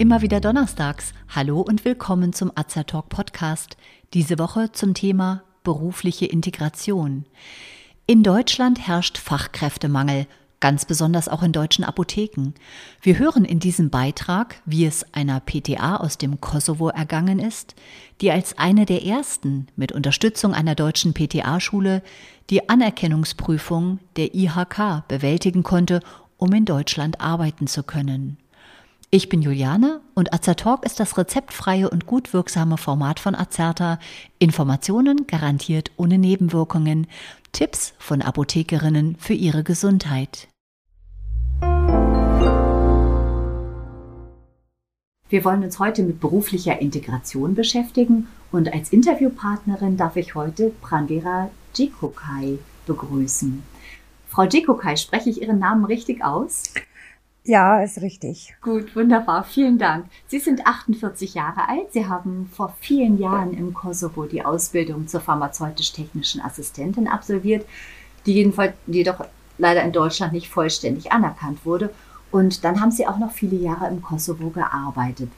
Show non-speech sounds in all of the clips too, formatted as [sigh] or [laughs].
Immer wieder donnerstags. Hallo und willkommen zum Azertalk Podcast. Diese Woche zum Thema berufliche Integration. In Deutschland herrscht Fachkräftemangel, ganz besonders auch in deutschen Apotheken. Wir hören in diesem Beitrag, wie es einer PTA aus dem Kosovo ergangen ist, die als eine der ersten mit Unterstützung einer deutschen PTA-Schule die Anerkennungsprüfung der IHK bewältigen konnte, um in Deutschland arbeiten zu können. Ich bin Juliane und Azertalk ist das rezeptfreie und gut wirksame Format von Azerta. Informationen garantiert ohne Nebenwirkungen. Tipps von Apothekerinnen für ihre Gesundheit. Wir wollen uns heute mit beruflicher Integration beschäftigen und als Interviewpartnerin darf ich heute Prandera Jikokai begrüßen. Frau Jikokai, spreche ich Ihren Namen richtig aus? Ja, ist richtig. Gut, wunderbar. Vielen Dank. Sie sind 48 Jahre alt. Sie haben vor vielen Jahren im Kosovo die Ausbildung zur pharmazeutisch-technischen Assistentin absolviert, die jedenfalls jedoch leider in Deutschland nicht vollständig anerkannt wurde. Und dann haben Sie auch noch viele Jahre im Kosovo gearbeitet.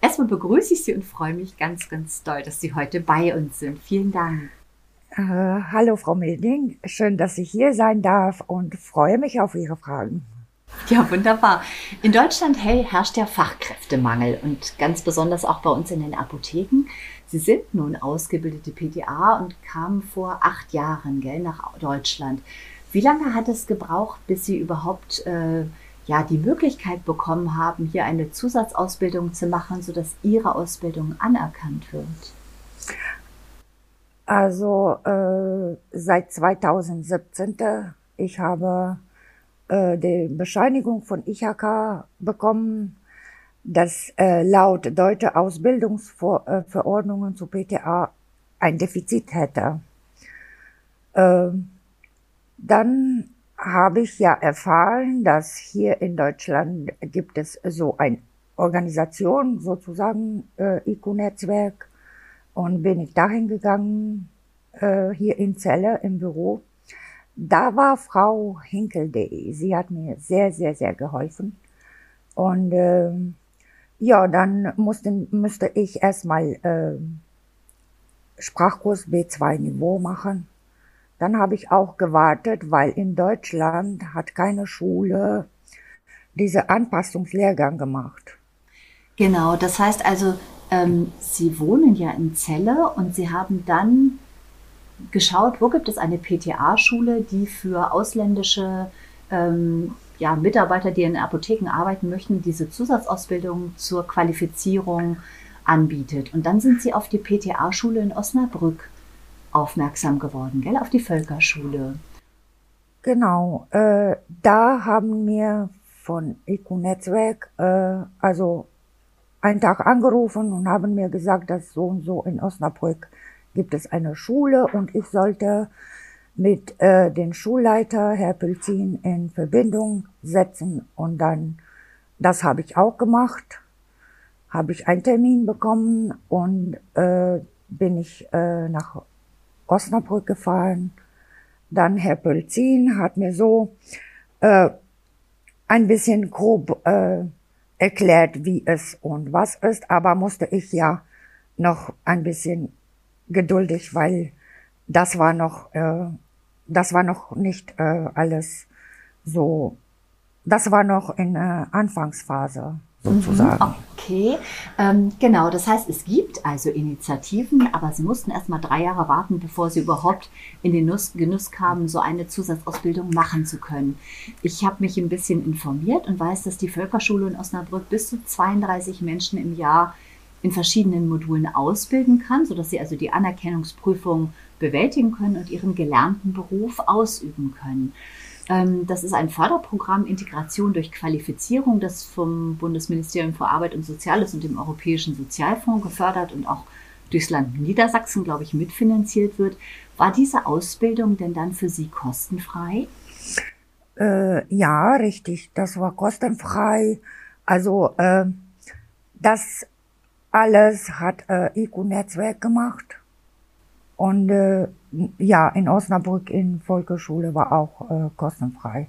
Erstmal begrüße ich Sie und freue mich ganz, ganz doll, dass Sie heute bei uns sind. Vielen Dank. Äh, hallo, Frau Meding. Schön, dass ich hier sein darf und freue mich auf Ihre Fragen. Ja, wunderbar. In Deutschland hey, herrscht ja Fachkräftemangel und ganz besonders auch bei uns in den Apotheken. Sie sind nun ausgebildete PTA und kamen vor acht Jahren gell, nach Deutschland. Wie lange hat es gebraucht, bis Sie überhaupt äh, ja, die Möglichkeit bekommen haben, hier eine Zusatzausbildung zu machen, sodass Ihre Ausbildung anerkannt wird? Also äh, seit 2017. Ich habe äh, die Bescheinigung von IHK bekommen, dass äh, laut deutscher Ausbildungsverordnungen zu PTA ein Defizit hätte. Äh, dann habe ich ja erfahren, dass hier in Deutschland gibt es so eine Organisation, sozusagen äh, IQ-Netzwerk, und bin ich dahin gegangen, äh, hier in Celle im Büro da war Frau Hinkel.de. Sie hat mir sehr, sehr, sehr geholfen. Und äh, ja, dann musste, müsste ich erstmal äh, Sprachkurs B2 Niveau machen. Dann habe ich auch gewartet, weil in Deutschland hat keine Schule diese Anpassungslehrgang gemacht. Genau, das heißt also, ähm, Sie wohnen ja in Celle und Sie haben dann geschaut, wo gibt es eine PTA-Schule, die für ausländische ähm, ja, Mitarbeiter, die in Apotheken arbeiten möchten, diese Zusatzausbildung zur Qualifizierung anbietet. Und dann sind sie auf die PTA-Schule in Osnabrück aufmerksam geworden, gell? auf die Völkerschule. Genau, äh, da haben wir von EQ-Netzwerk, äh, also einen Tag angerufen und haben mir gesagt, dass so und so in Osnabrück gibt es eine Schule und ich sollte mit äh, den Schulleiter, Herr Pilzin, in Verbindung setzen und dann, das habe ich auch gemacht, habe ich einen Termin bekommen und äh, bin ich äh, nach Osnabrück gefahren. Dann Herr Pölzin hat mir so äh, ein bisschen grob äh, erklärt, wie es und was ist, aber musste ich ja noch ein bisschen geduldig, weil das war noch, äh, das war noch nicht äh, alles so, das war noch in äh, Anfangsphase sozusagen. Mhm, okay, ähm, genau. Das heißt, es gibt also Initiativen, aber Sie mussten erst mal drei Jahre warten, bevor Sie überhaupt in den Nuss, Genuss kamen, so eine Zusatzausbildung machen zu können. Ich habe mich ein bisschen informiert und weiß, dass die Völkerschule in Osnabrück bis zu 32 Menschen im Jahr in verschiedenen Modulen ausbilden kann, sodass sie also die Anerkennungsprüfung bewältigen können und ihren gelernten Beruf ausüben können. Ähm, das ist ein Förderprogramm Integration durch Qualifizierung, das vom Bundesministerium für Arbeit und Soziales und dem Europäischen Sozialfonds gefördert und auch durchs Land Niedersachsen, glaube ich, mitfinanziert wird. War diese Ausbildung denn dann für Sie kostenfrei? Äh, ja, richtig. Das war kostenfrei. Also äh, das alles hat äh, IQ-Netzwerk gemacht. Und äh, ja, in Osnabrück in Volksschule war auch äh, kostenfrei.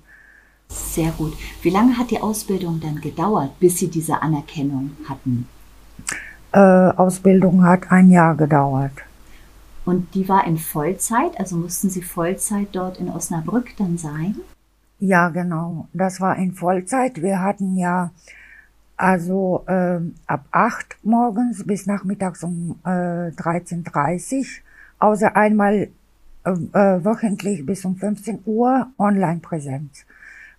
Sehr gut. Wie lange hat die Ausbildung dann gedauert, bis Sie diese Anerkennung hatten? Äh, Ausbildung hat ein Jahr gedauert. Und die war in Vollzeit, also mussten Sie Vollzeit dort in Osnabrück dann sein? Ja, genau. Das war in Vollzeit. Wir hatten ja also äh, ab acht morgens bis nachmittags um äh, 13.30 außer einmal äh, äh, wöchentlich bis um 15 Uhr Online-Präsenz.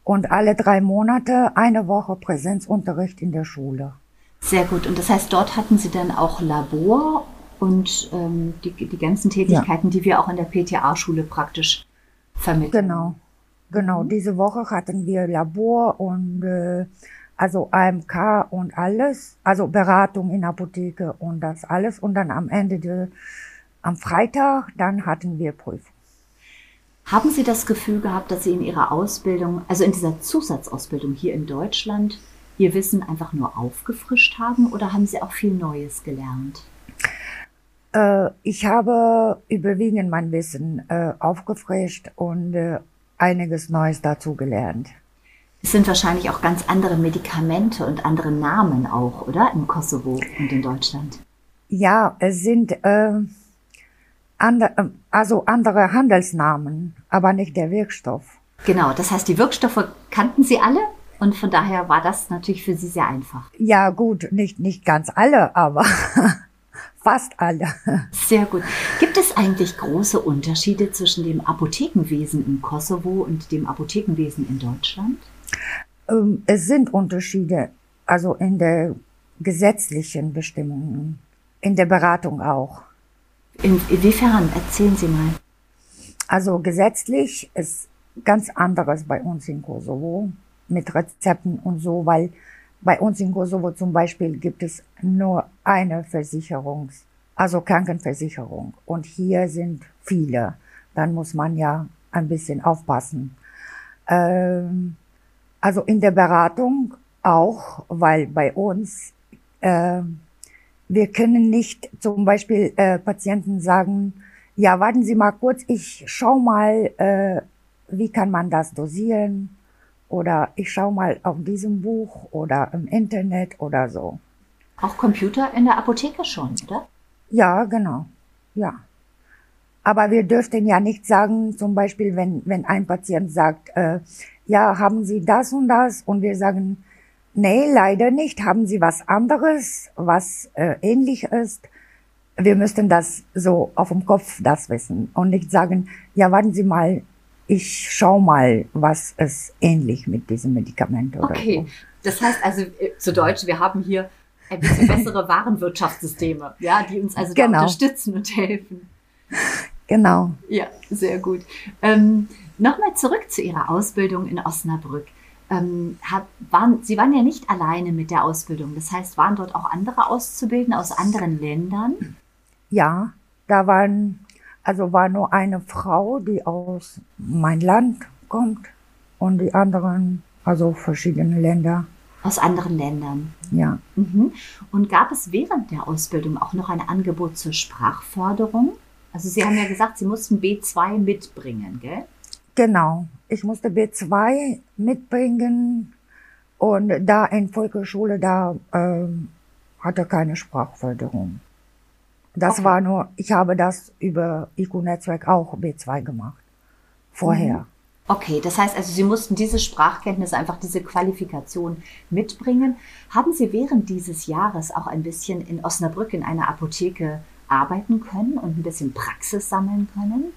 Und alle drei Monate eine Woche Präsenzunterricht in der Schule. Sehr gut. Und das heißt, dort hatten Sie dann auch Labor und ähm, die, die ganzen Tätigkeiten, ja. die wir auch in der PTA-Schule praktisch vermitteln. Genau, genau. Diese Woche hatten wir Labor und äh, also AMK und alles, also Beratung in Apotheke und das alles. Und dann am Ende, de, am Freitag, dann hatten wir Prüfung. Haben Sie das Gefühl gehabt, dass Sie in Ihrer Ausbildung, also in dieser Zusatzausbildung hier in Deutschland, Ihr Wissen einfach nur aufgefrischt haben oder haben Sie auch viel Neues gelernt? Äh, ich habe überwiegend mein Wissen äh, aufgefrischt und äh, einiges Neues dazu gelernt. Es sind wahrscheinlich auch ganz andere Medikamente und andere Namen auch, oder? Im Kosovo und in Deutschland. Ja, es sind äh, andere, also andere Handelsnamen, aber nicht der Wirkstoff. Genau, das heißt, die Wirkstoffe kannten Sie alle und von daher war das natürlich für Sie sehr einfach. Ja, gut, nicht, nicht ganz alle, aber [laughs] fast alle. Sehr gut. Gibt es eigentlich große Unterschiede zwischen dem Apothekenwesen im Kosovo und dem Apothekenwesen in Deutschland? Ähm, es sind Unterschiede, also in der gesetzlichen Bestimmungen, in der Beratung auch. Inwiefern? Erzählen Sie mal. Also gesetzlich ist ganz anderes bei uns in Kosovo mit Rezepten und so, weil bei uns in Kosovo zum Beispiel gibt es nur eine Versicherung, also Krankenversicherung. Und hier sind viele. Dann muss man ja ein bisschen aufpassen. Ähm, also in der Beratung auch, weil bei uns äh, wir können nicht zum Beispiel äh, Patienten sagen, ja, warten Sie mal kurz, ich schau mal, äh, wie kann man das dosieren oder ich schau mal auf diesem Buch oder im Internet oder so. Auch Computer in der Apotheke schon, oder? Ja, genau. Ja. Aber wir dürften ja nicht sagen, zum Beispiel, wenn, wenn ein Patient sagt, äh, ja, haben Sie das und das? Und wir sagen, nee, leider nicht. Haben Sie was anderes, was äh, ähnlich ist? Wir müssten das so auf dem Kopf das wissen und nicht sagen, ja, warten Sie mal, ich schau mal, was ist ähnlich mit diesem Medikament oder Okay, so. das heißt also äh, zu Deutsch, wir haben hier ein bisschen bessere Warenwirtschaftssysteme, ja, die uns also genau. unterstützen und helfen. Genau. Ja, sehr gut. Ähm, Nochmal zurück zu Ihrer Ausbildung in Osnabrück. Ähm, hat, waren, Sie waren ja nicht alleine mit der Ausbildung. Das heißt, waren dort auch andere Auszubildende aus anderen Ländern? Ja, da waren, also war nur eine Frau, die aus mein Land kommt und die anderen, also verschiedene Länder. Aus anderen Ländern. Ja. Mhm. Und gab es während der Ausbildung auch noch ein Angebot zur Sprachförderung? Also Sie haben ja gesagt, Sie mussten B2 mitbringen, gell? Genau. Ich musste B2 mitbringen und da in Volksschule, da ähm, hatte keine Sprachförderung. Das okay. war nur, ich habe das über IQ-Netzwerk auch B2 gemacht. Vorher. Mhm. Okay, das heißt also, Sie mussten diese Sprachkenntnis, einfach diese Qualifikation mitbringen. Haben Sie während dieses Jahres auch ein bisschen in Osnabrück in einer Apotheke arbeiten können und ein bisschen Praxis sammeln können?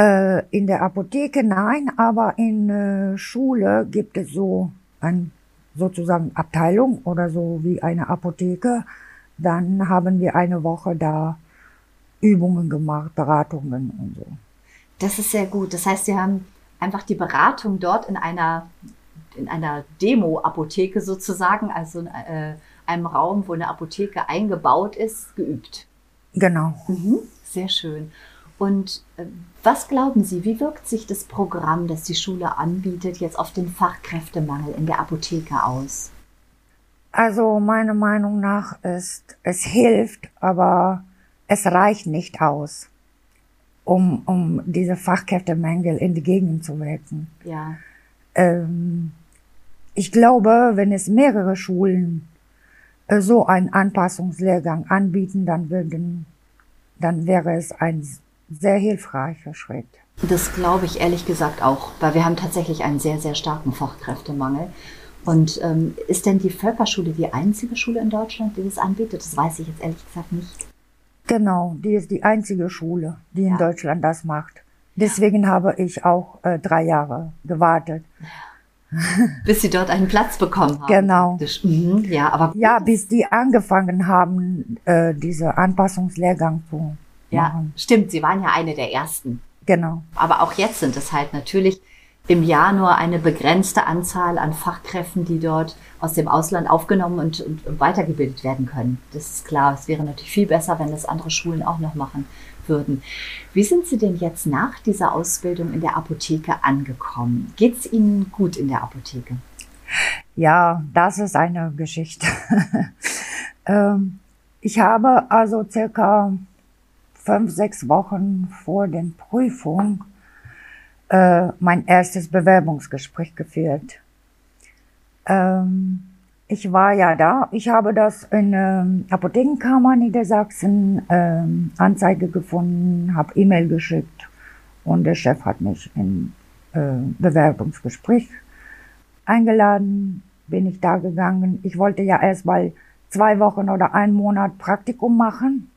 Äh, in der Apotheke nein, aber in äh, Schule gibt es so ein sozusagen Abteilung oder so wie eine Apotheke. Dann haben wir eine Woche da Übungen gemacht, Beratungen und so. Das ist sehr gut. Das heißt, Sie haben einfach die Beratung dort in einer in einer Demo-Apotheke sozusagen, also in äh, einem Raum, wo eine Apotheke eingebaut ist, geübt. Genau. Mhm, sehr schön. Und äh, was glauben Sie, wie wirkt sich das Programm, das die Schule anbietet, jetzt auf den Fachkräftemangel in der Apotheke aus? Also meiner Meinung nach ist, es hilft, aber es reicht nicht aus. um, um diese Fachkräftemängel entgegenzuwirken. Ja. Ähm, ich glaube, wenn es mehrere Schulen äh, so einen Anpassungslehrgang anbieten, dann würden, dann wäre es ein sehr hilfreicher Schritt. Das glaube ich ehrlich gesagt auch, weil wir haben tatsächlich einen sehr, sehr starken Fachkräftemangel. Und ähm, ist denn die Völkerschule die einzige Schule in Deutschland, die das anbietet? Das weiß ich jetzt ehrlich gesagt nicht. Genau, die ist die einzige Schule, die in ja. Deutschland das macht. Deswegen habe ich auch äh, drei Jahre gewartet. [laughs] Bis sie dort einen Platz bekommen haben. Genau. Mhm, ja, aber ja, bis die angefangen haben, äh, diese Anpassungslehrgang zu machen. Ja, stimmt. Sie waren ja eine der ersten. Genau. Aber auch jetzt sind es halt natürlich im Jahr nur eine begrenzte Anzahl an Fachkräften, die dort aus dem Ausland aufgenommen und, und, und, weitergebildet werden können. Das ist klar. Es wäre natürlich viel besser, wenn das andere Schulen auch noch machen würden. Wie sind Sie denn jetzt nach dieser Ausbildung in der Apotheke angekommen? Geht es Ihnen gut in der Apotheke? Ja, das ist eine Geschichte. [laughs] Ähm, ich habe also circa fünf, sechs Wochen vor den Prüfung äh, mein erstes Bewerbungsgespräch geführt. Ähm, ich war ja da. Ich habe das in ähm, Apothekenkammer Niedersachsen ähm, Anzeige gefunden, habe E-Mail geschickt und der Chef hat mich in äh, Bewerbungsgespräch eingeladen. Bin ich da gegangen. Ich wollte ja erst mal zwei Wochen oder einen Monat Praktikum machen.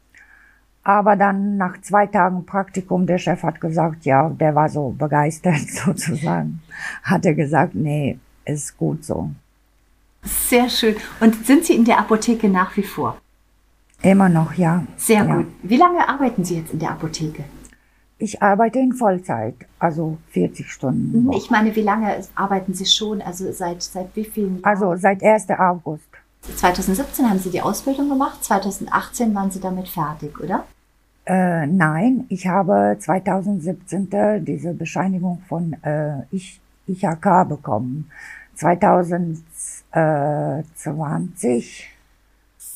Aber dann nach zwei Tagen Praktikum, der Chef hat gesagt, ja, der war so begeistert [laughs] sozusagen, hat er gesagt, nee, ist gut so. Sehr schön. Und sind Sie in der Apotheke nach wie vor? Immer noch, ja. Sehr ja. gut. Wie lange arbeiten Sie jetzt in der Apotheke? Ich arbeite in Vollzeit, also 40 Stunden. Mhm, ich meine, wie lange arbeiten Sie schon? Also seit, seit wie vielen Jahren? Also seit 1. August. 2017 haben Sie die Ausbildung gemacht, 2018 waren Sie damit fertig, oder? Äh, nein, ich habe 2017 diese Bescheinigung von äh, ich, IHK bekommen. 2020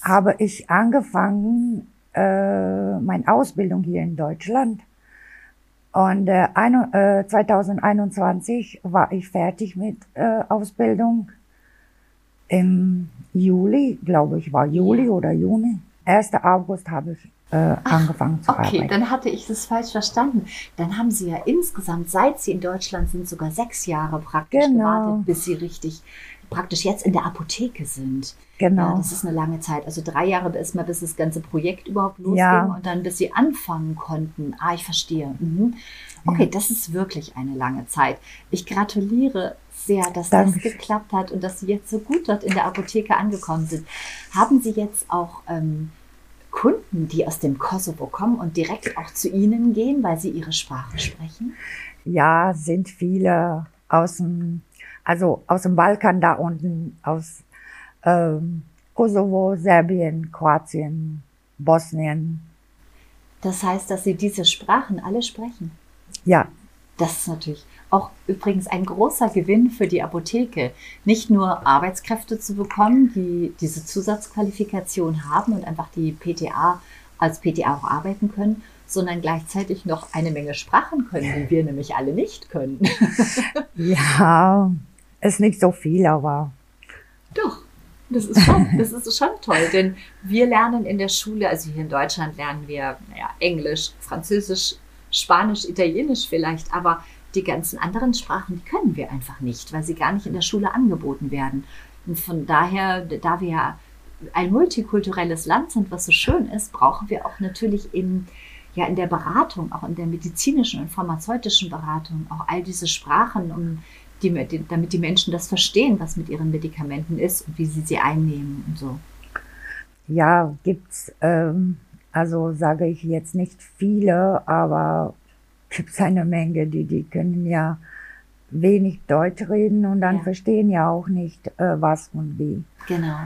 habe ich angefangen, äh, meine Ausbildung hier in Deutschland. Und äh, ein, äh, 2021 war ich fertig mit äh, Ausbildung. Im Juli, glaube ich, war Juli oder Juni. 1. August habe ich äh, Ach, angefangen zu okay, arbeiten. Okay, dann hatte ich das falsch verstanden. Dann haben Sie ja insgesamt, seit Sie in Deutschland sind, sogar sechs Jahre praktisch genau. gewartet, bis Sie richtig praktisch jetzt in der Apotheke sind. Genau. Ja, das ist eine lange Zeit. Also drei Jahre erstmal, bis das ganze Projekt überhaupt losging ja. und dann bis Sie anfangen konnten. Ah, ich verstehe. Mhm. Okay, das ist wirklich eine lange Zeit. Ich gratuliere sehr, dass Danke. das geklappt hat und dass Sie jetzt so gut dort in der Apotheke angekommen sind. Haben Sie jetzt auch ähm, Kunden, die aus dem Kosovo kommen und direkt auch zu Ihnen gehen, weil Sie Ihre Sprache sprechen? Ja, sind viele aus dem, also aus dem Balkan da unten, aus ähm, Kosovo, Serbien, Kroatien, Bosnien. Das heißt, dass Sie diese Sprachen alle sprechen? Ja. Das ist natürlich auch übrigens ein großer Gewinn für die Apotheke, nicht nur Arbeitskräfte zu bekommen, die diese Zusatzqualifikation haben und einfach die PTA als PTA auch arbeiten können, sondern gleichzeitig noch eine Menge Sprachen können, die wir nämlich alle nicht können. [laughs] [laughs] ja, ist nicht so viel, aber. Doch. Das ist schon, das ist schon toll, denn wir lernen in der Schule, also hier in Deutschland lernen wir naja, Englisch, Französisch, Spanisch, Italienisch vielleicht, aber die ganzen anderen Sprachen, die können wir einfach nicht, weil sie gar nicht in der Schule angeboten werden. Und von daher, da wir ja ein multikulturelles Land sind, was so schön ist, brauchen wir auch natürlich in, ja, in der Beratung, auch in der medizinischen und pharmazeutischen Beratung, auch all diese Sprachen, um die, damit die Menschen das verstehen, was mit ihren Medikamenten ist und wie sie sie einnehmen und so. Ja, gibt's, ähm, also sage ich jetzt nicht viele, aber gibt es eine Menge, die, die können ja wenig Deutsch reden und dann ja. verstehen ja auch nicht, äh, was und wie. Genau.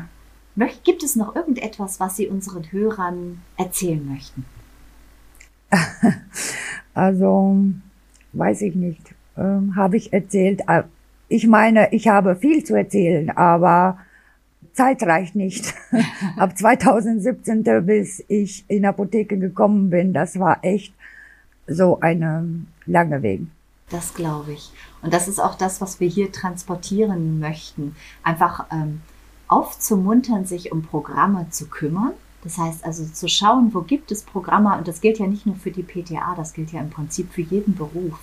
Gibt es noch irgendetwas, was Sie unseren Hörern erzählen möchten? [laughs] also, weiß ich nicht. Ähm, habe ich erzählt. Äh, ich meine, ich habe viel zu erzählen, aber Zeit reicht nicht. [laughs] Ab 2017, bis ich in Apotheke gekommen bin, das war echt so eine lange Weg. Das glaube ich. Und das ist auch das, was wir hier transportieren möchten. Einfach ähm, aufzumuntern, sich um Programme zu kümmern. Das heißt also zu schauen, wo gibt es Programme, und das gilt ja nicht nur für die PTA, das gilt ja im Prinzip für jeden Beruf,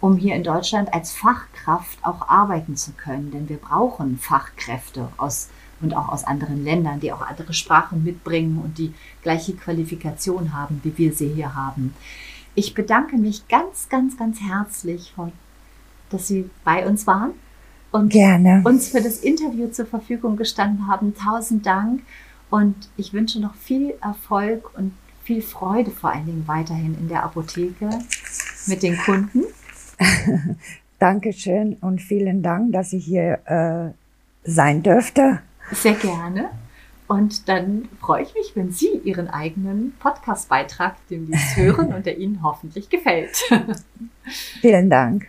um hier in Deutschland als Fachkraft auch arbeiten zu können. Denn wir brauchen Fachkräfte aus und auch aus anderen Ländern, die auch andere Sprachen mitbringen und die gleiche Qualifikation haben, wie wir sie hier haben. Ich bedanke mich ganz, ganz, ganz herzlich, dass Sie bei uns waren und Gerne. uns für das Interview zur Verfügung gestanden haben. Tausend Dank und ich wünsche noch viel Erfolg und viel Freude vor allen Dingen weiterhin in der Apotheke mit den Kunden. [laughs] Dankeschön und vielen Dank, dass ich hier äh, sein dürfte. Sehr gerne. Und dann freue ich mich, wenn Sie Ihren eigenen Podcast-Beitrag demnächst hören und der Ihnen hoffentlich gefällt. Vielen Dank.